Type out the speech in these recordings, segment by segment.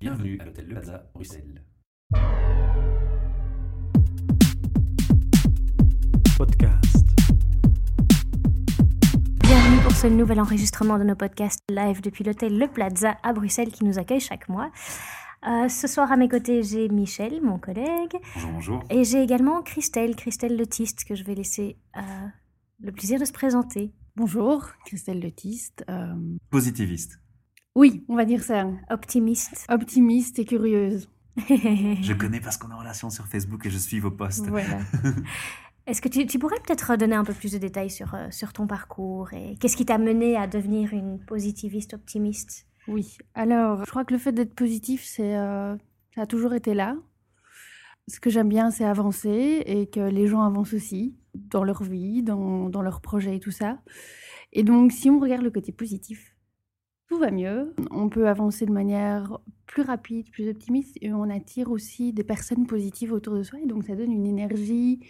Bienvenue à l'hôtel Le Plaza, Bruxelles. Podcast. Bienvenue pour ce nouvel enregistrement de nos podcasts live depuis l'hôtel Le Plaza à Bruxelles qui nous accueille chaque mois. Euh, ce soir à mes côtés, j'ai Michel, mon collègue, Bonjour, bonjour. et j'ai également Christelle, Christelle Letiste, que je vais laisser euh, le plaisir de se présenter. Bonjour, Christelle Letiste. Euh, Positiviste. Oui, on va dire ça. Optimiste. Optimiste et curieuse. Je connais parce qu'on est en relation sur Facebook et je suis vos posts. Voilà. Est-ce que tu, tu pourrais peut-être donner un peu plus de détails sur, euh, sur ton parcours et qu'est-ce qui t'a mené à devenir une positiviste optimiste? Oui. Alors, je crois que le fait d'être positif, c'est, euh, ça a toujours été là. Ce que j'aime bien, c'est avancer et que les gens avancent aussi dans leur vie, dans, dans leurs projets et tout ça. Et donc, si on regarde le côté positif, tout va mieux. On peut avancer de manière plus rapide, plus optimiste et on attire aussi des personnes positives autour de soi. Et donc, ça donne une énergie,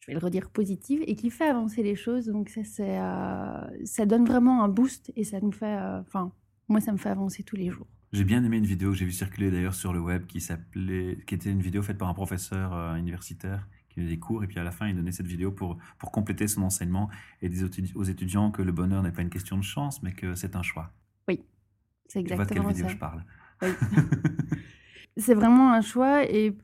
je vais le redire, positive et qui fait avancer les choses. Donc, ça, c'est, euh, ça donne vraiment un boost et ça nous fait. euh, Enfin, moi, ça me fait avancer tous les jours. J'ai bien aimé une vidéo que j'ai vu circuler d'ailleurs sur le web qui s'appelait, qui était une vidéo faite par un professeur euh, universitaire qui donnait des cours et puis à la fin il donnait cette vidéo pour, pour compléter son enseignement et disait aux étudiants que le bonheur n'est pas une question de chance mais que c'est un choix. C'est Tu vois de quelle exactement vidéo ça. je parle Oui. c'est vraiment un choix et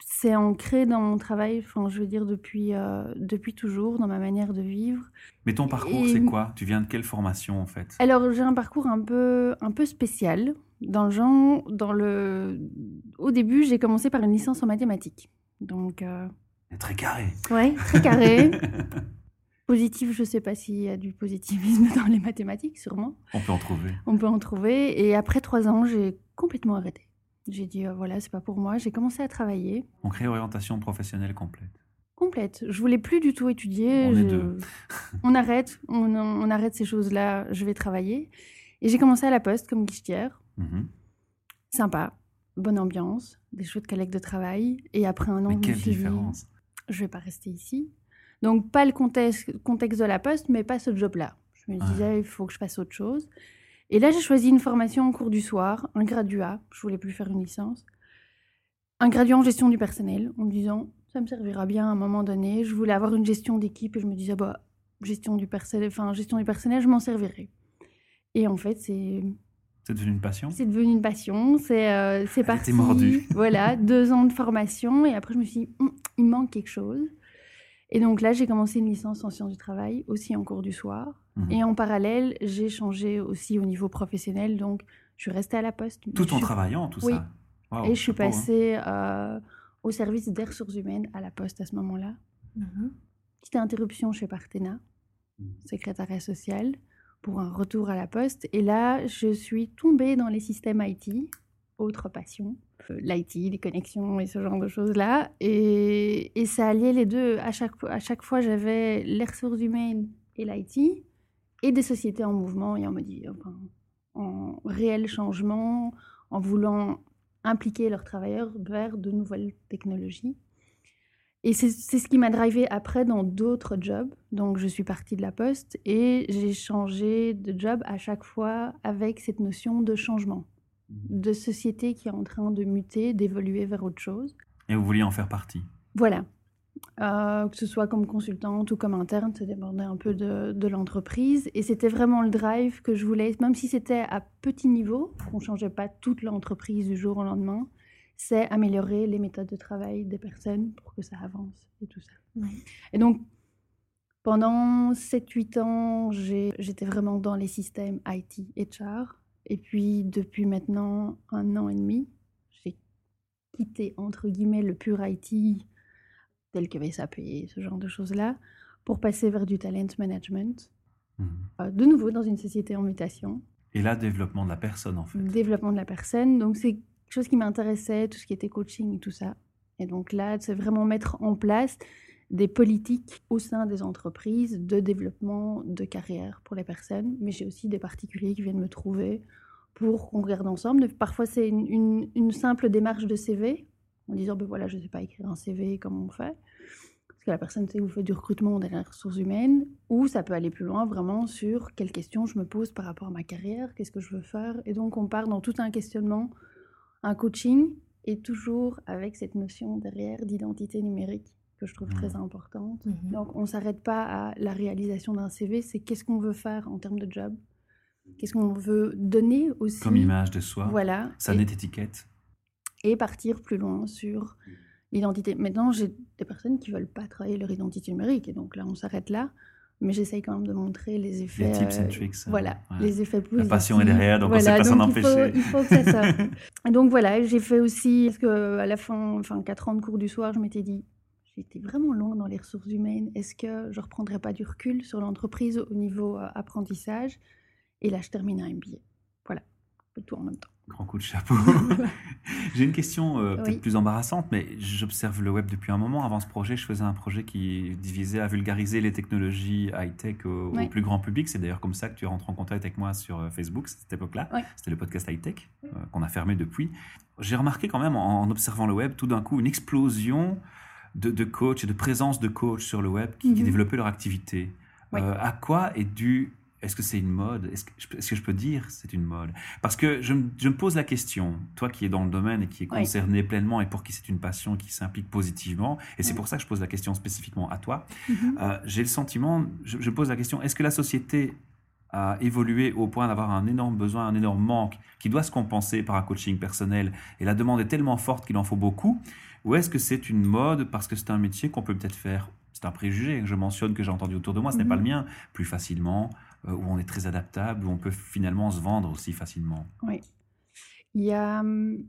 c'est ancré dans mon travail, enfin, je veux dire, depuis, euh, depuis toujours, dans ma manière de vivre. Mais ton parcours Et- c'est quoi? Tu viens de quelle formation en fait? Alors, j'ai un parcours un peu, un peu spécial. Dans le genre, dans le... au début, j'ai commencé par une licence en mathématiques. Donc, euh, Très carré. Ouais. très carré. Positif, je ne sais pas s'il y a du positivisme dans les mathématiques, sûrement. On peut en trouver. On peut en trouver. Et après trois ans, j'ai complètement arrêté. J'ai dit, euh, voilà, c'est pas pour moi. J'ai commencé à travailler. On crée orientation professionnelle complète. Complète. Je voulais plus du tout étudier. On est Je- deux. on arrête. On, on arrête ces choses-là. Je vais travailler. Et j'ai commencé à la poste comme guichetière. Mhm. Sympa. Bonne ambiance. Des chouettes collègues de travail. Et après un an, Mais je quelle dit, différence je vais pas rester ici. Donc, pas le contexte, contexte de la poste, mais pas ce job-là. Je me disais, il faut que je fasse autre chose. Et là, j'ai choisi une formation en cours du soir, un graduat. Je voulais plus faire une licence. Un graduat en gestion du personnel, en me disant, ça me servira bien à un moment donné. Je voulais avoir une gestion d'équipe et je me disais, bah, gestion du personnel, enfin, gestion du personnel, je m'en servirai. Et en fait, c'est C'est devenu une passion? C'est devenu une passion, c'est euh, parti. mordue. Voilà, deux ans de formation et après je me suis dit, Hum, il manque quelque chose. Et donc là, j'ai commencé une licence en sciences du travail, aussi en cours du soir. Mhm. Et en parallèle, j'ai changé aussi au niveau professionnel, donc je suis restée à la poste. Tout en suis- travaillant, tout Oui. ça. Et je suis hein. passée euh, au service des ressources humaines à la poste à ce moment-là. Mhm. Petite interruption chez Partena, Mhm. secrétariat social, pour un retour à la poste. Et là, je suis tombée dans les systèmes IT, autre passion, euh, l'IT, les connexions et ce genre de choses-là. Et, et ça alliait les deux. À chaque, à chaque fois, j'avais les ressources humaines et l'IT, et des sociétés en mouvement et en, enfin, en réel changement, en voulant impliquer leurs travailleurs vers de nouvelles technologies. Et c'est ce qui m'a drivé après dans d'autres jobs. Donc, je suis partie de la poste et j'ai changé de job à chaque fois avec cette notion de changement. De société qui est en train de muter, d'évoluer vers autre chose. Et vous vouliez en faire partie Voilà. Euh, que ce soit comme consultante ou comme interne, ça dépendait un peu de, de l'entreprise. Et c'était vraiment le drive que je voulais, même si c'était à petit niveau, qu'on ne changeait pas toute l'entreprise du jour au lendemain, c'est améliorer les méthodes de travail des personnes pour que ça avance et tout ça. Ouais. Et donc, pendant 7-8 ans, j'étais vraiment dans les systèmes IT, HR. Et puis, depuis maintenant un an et demi, j'ai quitté, entre guillemets, le pur IT, tel que SAP, ce genre de choses-là, pour passer vers du talent management. Mhm. Euh, de nouveau, dans une société en mutation Et là, développement de la personne, en fait. développement de la personne. Donc, c'est quelque chose qui m'intéressait, tout ce qui était coaching et tout ça. Et donc là, c'est vraiment mettre en place des politiques au sein des entreprises de développement de carrière pour les personnes. Mais j'ai aussi des particuliers qui viennent me trouver pour qu'on regarde ensemble. Parfois, c'est une, simple démarche de CV, en disant, ben voilà, je ne sais pas écrire un CV, comment on fait? Parce que la personne sait vous faites du recrutement les ressources humaines, ou ça peut aller plus loin vraiment sur quelles questions je me pose par rapport à ma carrière, qu'est-ce que je veux faire? Et donc on part dans tout un questionnement un coaching est toujours avec cette notion derrière d'identité numérique que je trouve très importante. Mhm. Donc, on ne s'arrête pas à la réalisation d'un CV, c'est qu'est-ce qu'on veut faire en termes de job, qu'est-ce qu'on veut donner aussi? Comme image de soi, Voilà. sa et, nette étiquette. et partir plus loin sur l'identité. Maintenant, j'ai des personnes qui veulent pas travailler leur identité numérique, et donc là, on s'arrête là. Mais j'essaye quand même de montrer les effets. Les tips and euh, tricks. euh, Voilà, ouais. les effets La positifs. passion est derrière, donc on ne sait pas s'en donc il faut- empêcher. Il faut, que ça sorte. Et donc voilà, j'ai fait aussi, parce que à la fin, enfin 4 ans de cours du soir, je m'étais dit, j'étais vraiment loin dans les ressources humaines, est-ce que je reprendrais pas du recul sur l'entreprise au niveau euh, apprentissage? Et là, je termine un MBA. Voilà, tout en même temps. Grand coup de chapeau. J'ai une question euh, peut-être Oui. plus embarrassante, mais j'observe le web depuis un moment. Avant ce projet, je faisais un projet qui visait à vulgariser les technologies high-tech au, plus grand public. C'est d'ailleurs comme ça que tu rentres en contact avec moi sur euh, Facebook, cette époque-là. Oui. C'était le podcast high-tech euh, qu'on a fermé depuis. J'ai remarqué quand même en, en observant le web tout d'un coup une explosion de, de coachs et de présence de coachs sur le web qui, qui Mhm. développaient leur activité. Oui. Euh, à quoi est dû Est-ce que c'est une mode? Est-ce que, je peux- est-ce que je peux dire c'est une mode? Parce que je, me- je me pose la question, toi qui es dans le domaine et qui est Oui. concerné pleinement et pour qui c'est une passion qui s'implique positivement, et c'est Oui. pour ça que je pose la question spécifiquement à toi, Mhm. euh, j'ai le sentiment, je, je pose la question, est-ce que la société a évolué au point d'avoir un énorme besoin, un énorme manque qui doit se compenser par un coaching personnel et la demande est tellement forte qu'il en faut beaucoup Ou est-ce que c'est une mode parce que c'est un métier qu'on peut peut-être faire? C'est un préjugé que je mentionne, que j'ai entendu autour de moi, ce n'est Mhm. pas le mien, plus facilement, euh, où on est très adaptable, où on peut finalement se vendre aussi facilement. Oui. Il y a, hum,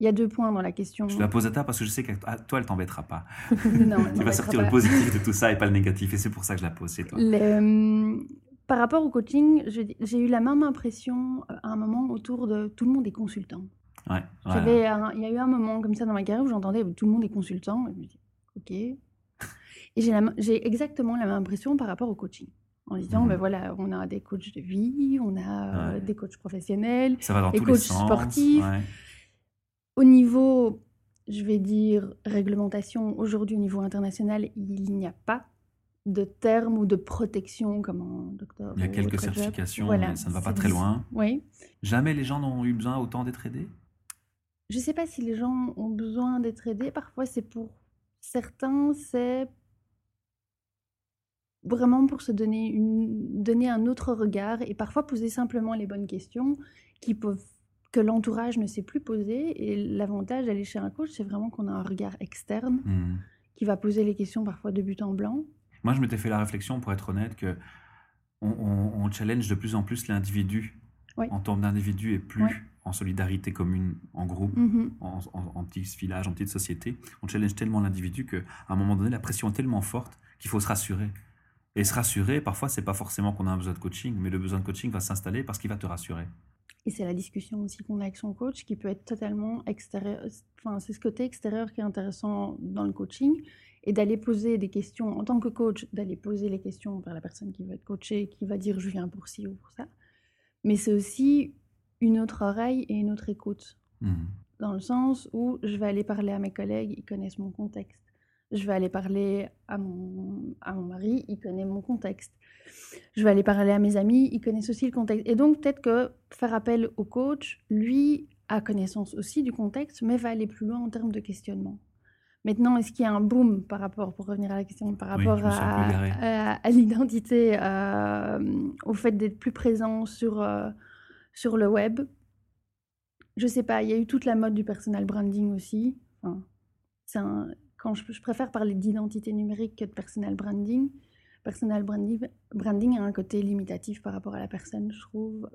il y a deux points dans la question. Je la pose à toi parce que je sais qu'à à toi, elle t'embêtera pas. Non, elle Tu vas sortir pas. le positif de tout ça et pas le négatif, et c'est pour ça que je la pose chez toi. Le- hum, par rapport au coaching, j'ai eu la même impression euh, à un moment autour de tout le monde est consultant. Ouais, un- il y a eu un moment comme ça dans ma carrière où j'entendais tout le monde est consultant. Et je me dis, ok. Et j'ai exactement la même impression par rapport au coaching. En disant, Mhm. ben voilà, on a des coachs de vie, on a euh, des coachs professionnels. Ça va dans les tous les coachs sens. sportifs. Au niveau, je vais dire, réglementation, aujourd'hui au niveau international, il n'y a pas de terme ou de protection comme en docteur. Il y a quelques certifications, Voilà, mais ça ne va pas très loin. Oui. Jamais les gens n'ont eu besoin autant d'être aidés? Je ne sais pas si les gens ont besoin d'être aidés. Parfois, c'est pour certains, c'est vraiment pour se donner, une, donner un autre regard et parfois poser simplement les bonnes questions qui peuvent, que l'entourage ne sait plus poser. Et l'avantage d'aller chez un coach, c'est vraiment qu'on a un regard externe Hmm. qui va poser les questions parfois de but en blanc. Moi, je m'étais fait la réflexion, pour être honnête, que on, on- on challenge de plus en plus l'individu Oui. en termes d'individu et plus Oui. en solidarité commune, en groupe, Mhm. en, en, en petits villages, en petite société. On challenge tellement l'individu qu'à un moment donné, la pression est tellement forte qu'il faut se rassurer. Et se rassurer, parfois, c'est pas forcément qu'on a un besoin de coaching, mais le besoin de coaching va s'installer parce qu'il va te rassurer. Et c'est la discussion aussi qu'on a avec son coach qui peut être totalement extérieur. Enfin, c'est ce côté extérieur qui est intéressant dans le coaching et d'aller poser des questions en tant que coach, d'aller poser les questions vers la personne qui va être coachée, qui va dire je viens pour ci ou pour ça. Mais c'est aussi une autre oreille et une autre écoute. Hmm. Dans le sens où je vais aller parler à mes collègues, ils connaissent mon contexte. Je vais aller parler à mon, à mon mari, il connaît mon contexte. Je vais aller parler à mes amis, ils connaissent aussi le contexte. Et donc peut-être que faire appel au coach, lui, a connaissance aussi du contexte, mais va aller plus loin en termes de questionnement. Maintenant, est-ce qu'il y a un boom par rapport, pour revenir à la question, par rapport à, à- à l'identité, euh, au fait d'être plus présent sur, euh, sur le web? Je sais pas, il y a eu toute la mode du personal branding aussi. Enfin, un- quand je, je préfère parler d'identité numérique que de personal branding. Personal branding, branding a un côté limitatif par rapport à la personne, je trouve.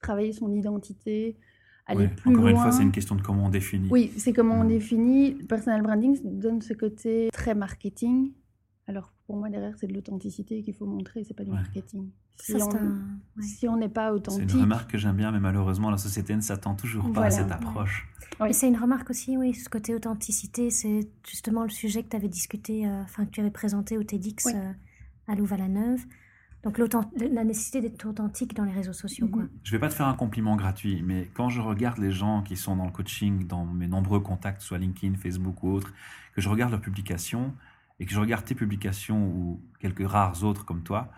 Travailler son identité, aller Ouais, plus Encore loin. une fois, c'est une question de comment on définit. Oui, c'est comment on définit. Le personal branding donne ce côté très marketing. Alors pour moi, derrière, c'est de l'authenticité qu'il faut montrer, c'est pas du Ouais. marketing. Si Ça, c'est on un- ouais. si on n'est pas C'est authentique, une remarque que j'aime bien, mais malheureusement, la société ne s'attend toujours pas à cette approche. Oui. Et c'est une remarque aussi, oui, ce côté authenticité, c'est justement le sujet que tu avais discuté, euh, enfin que tu avais présenté au TEDx Oui. euh, à Louvain-la-Neuve. Donc la nécessité d'être authentique dans les réseaux sociaux, Mhm. quoi. Je vais pas te faire un compliment gratuit, mais quand je regarde les gens qui sont dans le coaching, dans mes nombreux contacts, soit LinkedIn, Facebook ou autres, que je regarde leurs publications et que je regarde tes publications ou quelques rares autres comme toi,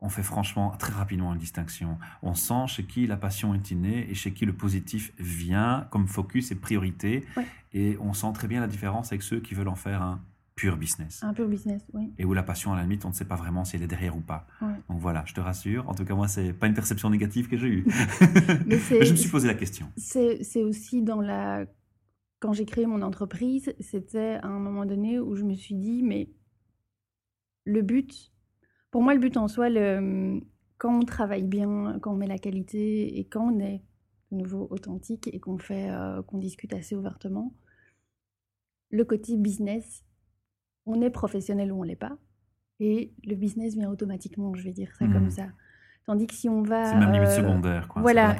on fait franchement très rapidement une distinction. On sent chez qui la passion est innée et chez qui le positif vient comme focus et priorité. Ouais. Et on sent très bien la différence avec ceux qui veulent en faire un pur business. Un pur business, oui. Et où la passion, à la limite, on ne sait pas vraiment si elle est derrière ou pas. Ouais. Donc voilà, je te rassure. En tout cas, moi, c'est pas une perception négative que j'ai eue. Mais je me suis posé la question. C'est c'est aussi dans la... Quand j'ai créé mon entreprise, c'était à un moment donné où je me suis dit, mais le but, pour moi, le but en soi, le, quand on travaille bien, quand on met la qualité et quand on est de nouveau authentique et qu'on fait, euh, qu'on discute assez ouvertement, le côté business, on est professionnel ou on l'est pas, et le business vient automatiquement, je vais dire ça comme ça. Tandis que si on va... C'est même limite euh, secondaire, quoi. voilà,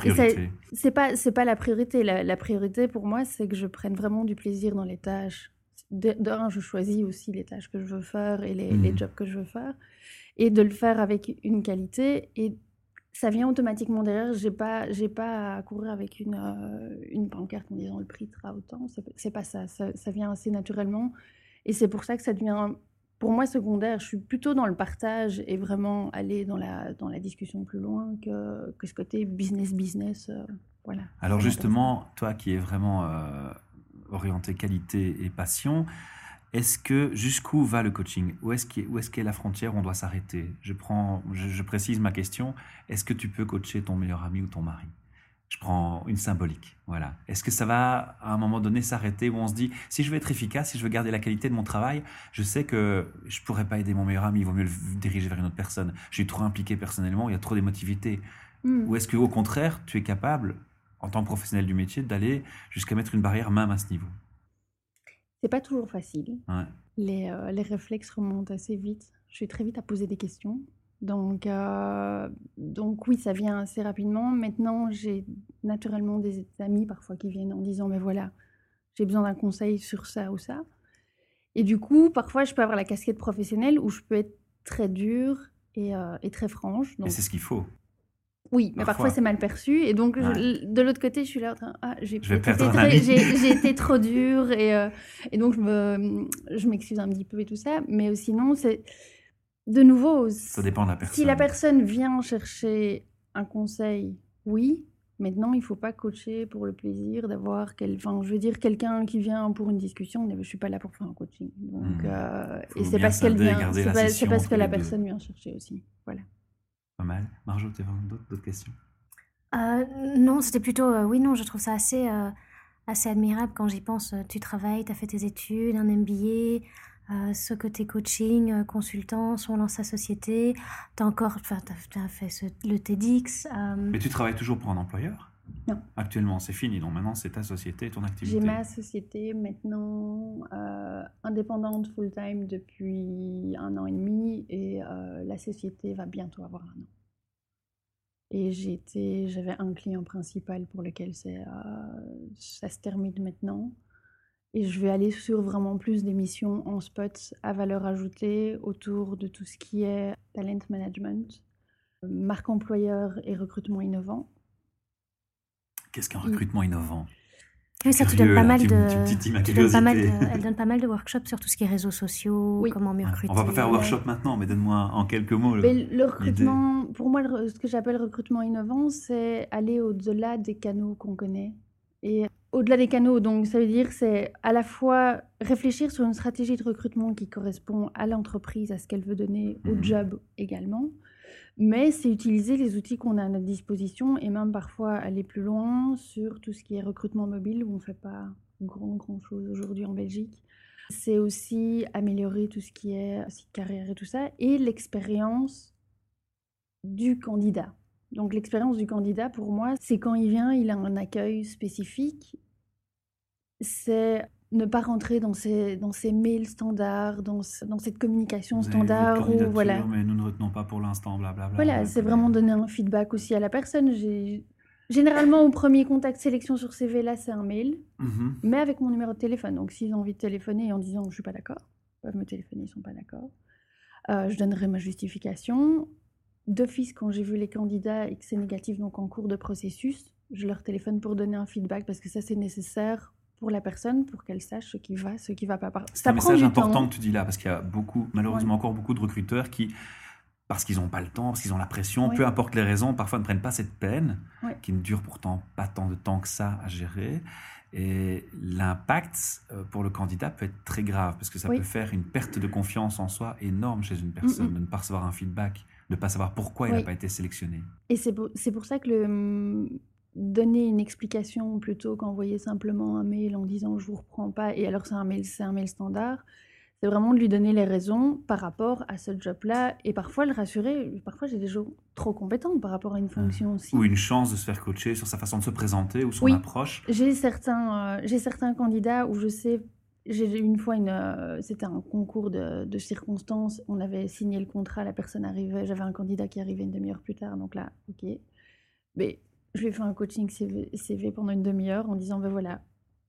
C'est pas pas la priorité. La, la priorité pour moi, c'est que je prenne vraiment du plaisir dans les tâches. De, de un, je choisis aussi les tâches que je veux faire et les, les Mhm. jobs que je veux faire, et de le faire avec une qualité. Et ça vient automatiquement derrière. J'ai pas j'ai pas à courir avec une euh, une pancarte en disant le prix sera autant. C'est c'est pas ça. ça. ça vient assez naturellement. Et c'est pour ça que ça devient pour moi secondaire. Je suis plutôt dans le partage et vraiment aller dans la dans la discussion plus loin que que ce côté business business. euh, voilà. Alors justement, toi qui es vraiment euh, orienté qualité et passion, est-ce que jusqu'où va le coaching? Où est-ce qu'est est-ce qu'est la frontière où on doit s'arrêter? Je, prends, je, je précise ma question. Est-ce que tu peux coacher ton meilleur ami ou ton mari? Je prends une symbolique. Voilà. Est-ce que ça va à un moment donné s'arrêter où on se dit si je veux être efficace, si je veux garder la qualité de mon travail, je sais que je pourrais pas aider mon meilleur ami, il vaut mieux le diriger vers une autre personne. Je suis trop impliqué personnellement, il y a trop d'émotivité. Hmm. Ou est-ce qu'au contraire, tu es capable, en tant que professionnel du métier, d'aller jusqu'à mettre une barrière même à ce niveau? C'est pas toujours facile. Ouais. Les, euh, les réflexes remontent assez vite. Je suis très vite à poser des questions. Donc, euh, donc oui, ça vient assez rapidement. Maintenant, j'ai naturellement des amis parfois qui viennent en disant, mais voilà, j'ai besoin d'un conseil sur ça ou ça. Et du coup, parfois, je peux avoir la casquette professionnelle où je peux être très dure et, euh, et très franche. Donc, Et c'est ce qu'il faut. oui, mais Parfois. parfois c'est mal perçu. Et donc, je- de l'autre côté, je suis là en train, ah, j'ai été été trop dure. Et, euh, et donc, je me- je m'excuse un petit peu et tout ça. Mais sinon, c'est de nouveau, Ça dépend de la personne. si la personne vient chercher un conseil, oui. Maintenant, il ne faut pas coacher pour le plaisir d'avoir quel... enfin, je veux dire quelqu'un qui vient pour une discussion. Je suis pas là pour faire un coaching. Donc, Hmm. euh, et c'est parce qu'elle vient, c'est parce que la personne vient chercher aussi. Voilà. Pas mal. Marjo, tu as d'autres d'autres questions? Euh, non, c'était plutôt. euh, oui, non, je trouve ça assez, euh, assez admirable quand j'y pense. Tu travailles, tu as fait tes études, un MBA, euh, ce côté coaching, euh, consultance, on lance sa société. Tu as encore. Enfin, as, fait ce- le TEDx. euh, Mais tu travailles toujours pour un employeur? Non. Actuellement, c'est fini. Donc maintenant, c'est ta société, ton activité. J'ai ma société maintenant euh, indépendante full-time depuis un an et demi et euh, la société va bientôt avoir un an. Et j'avais un client principal pour lequel euh, ça se termine maintenant. Et je vais aller sur vraiment plus des missions en spot à valeur ajoutée autour de tout ce qui est talent management, marque employeur et recrutement innovant. Qu'est-ce qu'un recrutement innovant? Oui, ça, tu Curieux, donnes pas là, mal tu- donnes pas mal de- elle donne pas mal de workshops sur tout ce qui est réseaux sociaux, Oui. comment mieux recruter. On va pas faire un ouais. workshop maintenant, mais donne-moi en quelques mots. le- Mais le recrutement, pour moi, ce que j'appelle recrutement innovant, c'est aller au-delà des canaux qu'on connaît. Et au-delà des canaux, donc ça veut dire c'est à la fois réfléchir sur une stratégie de recrutement qui correspond à l'entreprise, à ce qu'elle veut donner, au Mhm. job également. Mais c'est utiliser les outils qu'on a à notre disposition et même parfois aller plus loin sur tout ce qui est recrutement mobile où on ne fait pas grand, grand chose aujourd'hui en Belgique. C'est aussi améliorer tout ce qui est site carrière et tout ça et l'expérience du candidat. Donc l'expérience du candidat, pour moi, c'est quand il vient, il a un accueil spécifique. C'est ne pas rentrer dans ces, dans ces mails standards, dans, ce- dans cette communication standard. Candidature, voilà, mais nous ne retenons pas pour l'instant, blablabla. voilà c'est vraiment donner un feedback aussi à la personne. Généralement, au premier contact sélection sur CV, là, c'est un mail, Mhm. mais avec mon numéro de téléphone. Donc, s'ils ont envie de téléphoner en disant je suis pas d'accord, ils peuvent me téléphoner, ils sont pas d'accord. Euh, je donnerai ma justification. D'office, quand j'ai vu les candidats et que c'est négatif, donc en cours de processus, je leur téléphone pour donner un feedback parce que ça, c'est nécessaire pour la personne, pour qu'elle sache ce qui va, ce qui va pas. C'est un message important temps. que tu dis là, parce qu'il y a beaucoup, malheureusement encore beaucoup de recruteurs qui parce qu'ils n'ont pas le temps, parce qu'ils ont la pression, Oui. peu importe les raisons, parfois ne prennent pas cette peine, Oui. qui ne dure pourtant pas tant de temps que ça à gérer. Et l'impact euh, pour le candidat peut être très grave, parce que ça Oui. peut faire une perte de confiance en soi énorme chez une personne, Mm, mm. de ne pas recevoir un feedback, de ne pas savoir pourquoi il n'a Oui. pas été sélectionné. Et c'est pour, pour ça que le, donner une explication plutôt qu'envoyer simplement un mail en disant je vous reprends pas, et alors c'est un mail, c'est un mail standard, c'est vraiment de lui donner les raisons par rapport à ce job-là et parfois le rassurer. Parfois j'ai des gens trop compétents par rapport à une fonction aussi. Ou une chance de se faire coacher sur sa façon de se présenter ou son Oui. approche. J'ai certains, euh, j'ai certains candidats où je sais, j'ai une fois une, euh, c'était un concours de, de circonstances, on avait signé le contrat, la personne arrivait, j'avais un candidat qui arrivait une demi-heure plus tard, donc là, ok. Mais je lui ai fait un coaching CV, CV pendant une demi-heure en disant, ben voilà,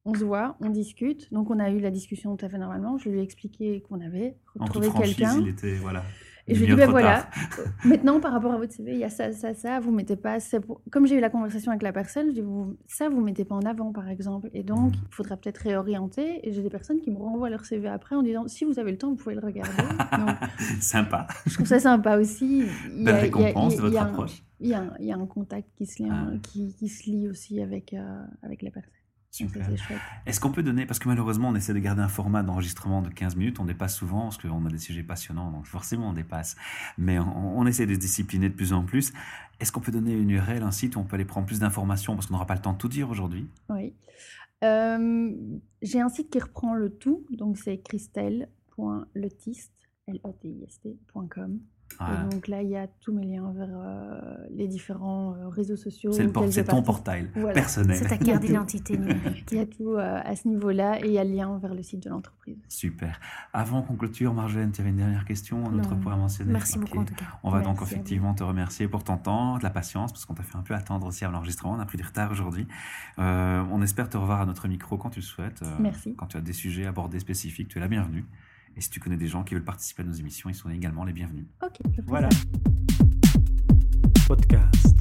on se voit, on discute. Donc on a eu la discussion tout à fait normalement, je lui ai expliqué qu'on avait retrouvé quelqu'un. il était voilà. Et je lui demi-heure ben voilà, maintenant par rapport à votre CV, il y a ça, ça, ça, vous mettez pas. pour- Comme j'ai eu la conversation avec la personne, je dis, vous, ça, vous mettez pas en avant, par exemple. Et donc, Mhm. il faudra peut-être réorienter. Et j'ai des personnes qui me renvoient leur CV après en disant, si vous avez le temps, vous pouvez le regarder. donc, Sympa. je trouve ça sympa aussi. Il Belle récompense de votre approche. Il y, a un, contact qui se lie, Ah. qui, qui se lie aussi avec, euh, avec les personnes. Super. Est-ce qu'on peut donner, parce que malheureusement on essaie de garder un format d'enregistrement de 15 minutes, on dépasse souvent parce qu'on a des sujets passionnants, donc forcément on dépasse. Mais on, on essaie de se discipliner de plus en plus. Est-ce qu'on peut donner une URL, un site où on peut aller prendre plus d'informations parce qu'on n'aura pas le temps de tout dire aujourd'hui? Oui. Euh, j'ai un site qui reprend le tout, donc c'est christelle.letist, L-E-T-I-S-T.com. Voilà. Et donc là, il y a tous mes liens vers euh, les différents euh, réseaux sociaux. C'est ton portail Voilà. personnel. C'est ta carte d'identité numérique. Il y a tout euh, à ce niveau-là et il y a le lien vers le site de l'entreprise. Super. Avant qu'on clôture, Marjolaine, tu avais une dernière question, un autre Non. point à mentionner? Merci beaucoup en tout cas. On va donc Merci effectivement te remercier pour ton temps, de la patience, parce qu'on t'a fait un peu attendre aussi à l'enregistrement. On a pris du retard aujourd'hui. Euh, on espère te revoir à notre micro quand tu le souhaites. Euh, Merci. Quand tu as des sujets abordés spécifiques, tu es la bienvenue. Et si tu connais des gens qui veulent participer à nos émissions, ils sont également les bienvenus. Ok, je ferai Voilà. Podcast.